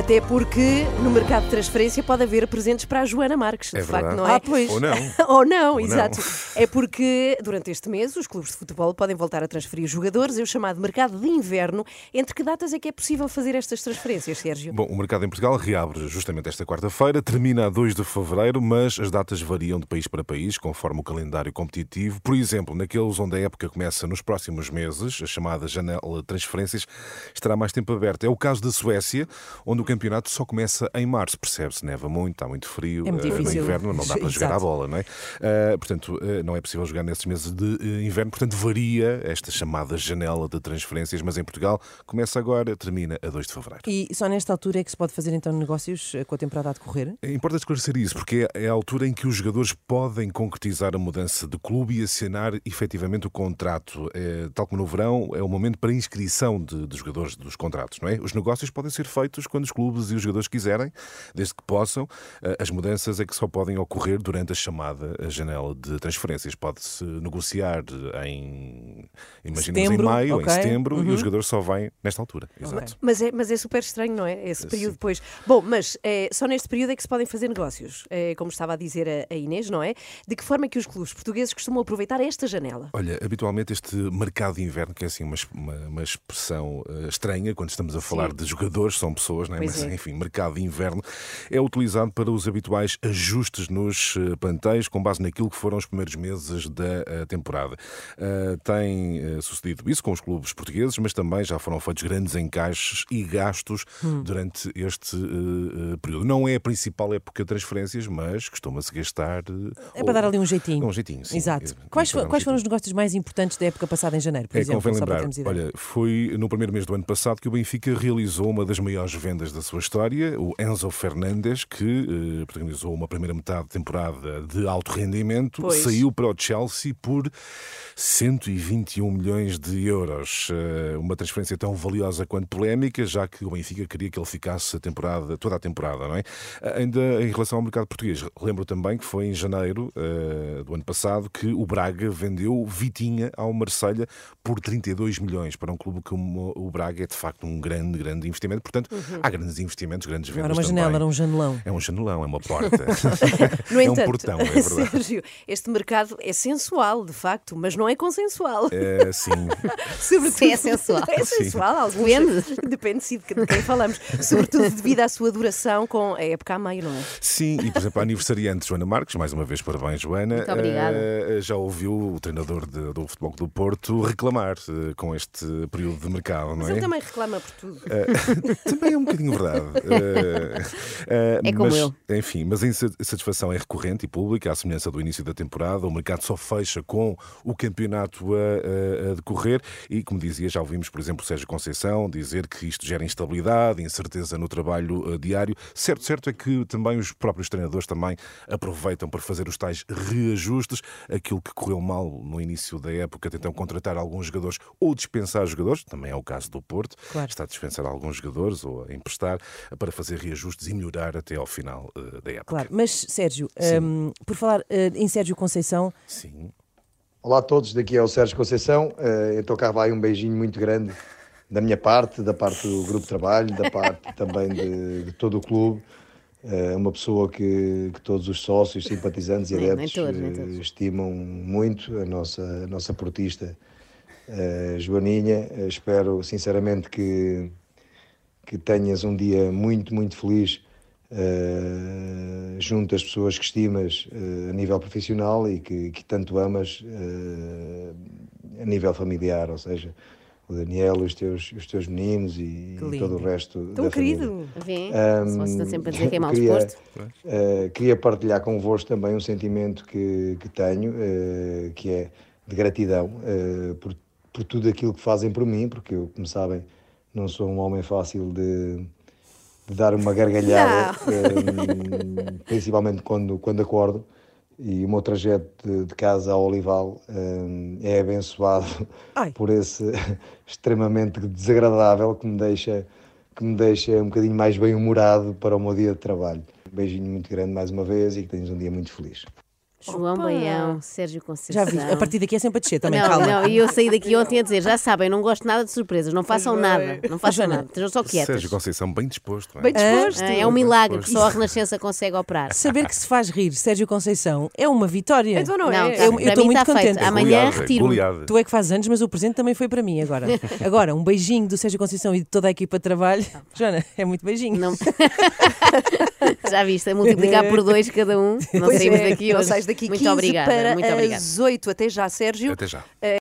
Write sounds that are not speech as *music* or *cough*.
Até porque no mercado de transferência pode haver presentes para a Joana Marques, de É facto, verdade. não é? Ah, pois. Ou não. *laughs* Ou não, Ou exato. não. É porque durante este mês os clubes de futebol podem voltar a transferir jogadores, é o chamado mercado de inverno. Entre que datas é que é possível fazer estas transferências, Sérgio? Bom, o mercado em Portugal reabre justamente esta quarta-feira, termina a 2 de fevereiro, mas as datas variam de país para país, conforme o calendário competitivo. Por exemplo, naqueles onde a época começa nos próximos meses, a chamada janela de transferências estará mais tempo aberta. É o caso da Suécia, onde o campeonato só começa em março. Percebe-se, neva muito, está muito frio, É muito eh, no inverno não dá *laughs* para jogar a bola, não é? Eh, portanto, eh, não é possível jogar nesses meses de inverno, portanto, varia esta chamada janela de transferências, mas em Portugal começa agora, termina a 2 de fevereiro. E só nesta altura é que se pode fazer então negócios com a temporada a decorrer? Importa esclarecer isso, porque é a altura em que os jogadores podem concretizar a mudança de clube e assinar efetivamente o contrato. É, tal como no verão, é o momento para inscrição de, de jogadores dos contratos, não é? Os negócios podem ser feitos quando os clubes e os jogadores quiserem, desde que possam. Eh, As mudanças é que só podem ocorrer durante a chamada janela de transferências. Pode-se negociar em, imaginemos, Setembro, em maio, ok. em setembro, e Uhum. o jogador só vem nesta altura. Exato. Mas é, mas é super estranho, não é? Esse período depois. Bom, mas é, só neste período é que se podem fazer negócios, é, como estava a dizer a, a Inês, não é? De que forma é que os clubes portugueses costumam aproveitar esta janela? Olha, habitualmente este mercado de inverno, que é assim uma, uma, uma expressão eh, estranha quando estamos a falar Sim. de jogadores, são pessoas, não é? Mas é. enfim, mercado de inverno é utilizado para os habituais ajustes nos eh, plantéis com base naquilo que foram os primeiros meses da eh, temporada. Eh, tem sucedido isso com os clubes portugueses, mas também já foram feitos grandes encaixes e gastos Hum. durante este período. Não é a principal época de transferências, mas costuma-se gastar. É para dar ali um jeitinho. Um jeitinho, sim. Exato. Quais, fo- um quais foram os negócios mais importantes da época passada em janeiro, por É, exemplo? convém lembrar, olha, foi no primeiro mês do ano passado que o Benfica realizou uma das maiores vendas da sua história, o Enzo Fernandes, que eh, protagonizou uma primeira metade de temporada de alto rendimento, Pois. saiu para o Chelsea por 121 milhões de euros. Eh, uma transferência tão valiosa quanto polémica, já que o Benfica queria que ele ficasse a temporada, toda a temporada, não é? Ainda em relação ao mercado português, lembro também que foi em janeiro eh, do ano passado que o Braga vendeu Vitinha ao Marselha por 32 milhões para um clube como o Braga é de facto um grande, grande investimento. Portanto, há grandes investimentos, grandes Não vendas era uma janela, também. era um janelão. É um janelão, é uma porta. *laughs* *laughs* No é entanto, um portão, é verdade. Sérgio, este mercado é sensual, de facto, mas não é consensual. É, sim. *laughs* Sobretudo, Sim, é sensual. É sensual, alguns. Depende. Depende sim de quem falamos. Sobretudo devido à sua duração com a época a meio, não é? Sim, e por exemplo, a aniversariante Joana Marques, mais uma vez parabéns, Joana. Muito obrigada. eh, já ouviu o treinador de- do Futebol do Porto reclamar eh, com este período de mercado, não Mas é? ele também reclama por tudo. Também é um bocadinho verdade. *laughs* Eh, eh, É como mas, eu. Enfim, mas a insatisfação é recorrente e pública, à semelhança do início da temporada. O mercado só fecha com o campeonato a, a- a decorrer e, como dizia, já ouvimos, por exemplo, o Sérgio Conceição dizer que isto gera instabilidade, incerteza no trabalho eh, diário. Certo, certo é que também os próprios treinadores também aproveitam para fazer os tais reajustes. Aquilo que correu mal no início da época, tentam contratar alguns jogadores ou dispensar jogadores, também é o caso do Porto, Claro. está a dispensar alguns jogadores ou a emprestar para fazer reajustes e melhorar até ao final eh, da época. Claro, mas Sérgio, hum, por falar eh, em Sérgio Conceição, Sim. Olá a todos, daqui é o Sérgio Conceição. Eh, então cá vai um beijinho muito grande da minha parte, da parte do grupo de trabalho, da parte *laughs* também de, de todo o clube. É uma pessoa que, que todos os sócios, simpatizantes e Nem- nem adeptos todos, nem eh, todos. estimam muito, a nossa, a nossa portista eh, Joaninha. Eh, espero sinceramente que, que tenhas um dia muito, muito feliz eh, junto às pessoas que estimas eh, a nível profissional e que, que tanto amas eh, a nível familiar, ou seja, o Daniel, os teus, os teus meninos e, e todo o resto Tão da família. querido. Vê? Ahm, Se você está sempre a dizer que é mal queria, disposto. eh, queria partilhar convosco também um sentimento que, que tenho, eh, que é de gratidão eh, por, por tudo aquilo que fazem por mim, porque eu, como sabem, não sou um homem fácil de, de dar uma gargalhada, eh, *laughs* principalmente quando, quando acordo. E o meu trajeto de, de casa ao Olival eh, é abençoado Ai. por esse *laughs* extremamente desagradável que me deixa que me deixa um bocadinho mais bem-humorado para o meu dia de trabalho. Um beijinho muito grande mais uma vez e que tenhas um dia muito feliz. João Opa. Baião, Sérgio Conceição. Já vi. A partir daqui é sempre a descer também, não, calma. não, e eu saí daqui ontem a dizer, já sabem, não gosto nada de surpresas, não façam nada, não façam nada, estejam só quietas. Sérgio Conceição, bem disposto. é? Bem disposto. Ah, é um milagre que só a Renascença consegue operar. Saber que se faz rir Sérgio Conceição é uma vitória. Então não, Não, é. tá, Eu- mim muito feito. contente. Amanhã Goleada, retiro-me. goleada. Tu é que fazes anos, mas o presente também foi para mim agora. *laughs* Agora, um beijinho do Sérgio Conceição e de toda a equipa de trabalho. Joana, é muito beijinho. Não... *laughs* Já viste, a multiplicar por dois cada um. Não Pois saímos é, daqui não hoje. sais daqui Muito 15 obrigada. para muito obrigada. as 8. Até já, Sérgio. Até já.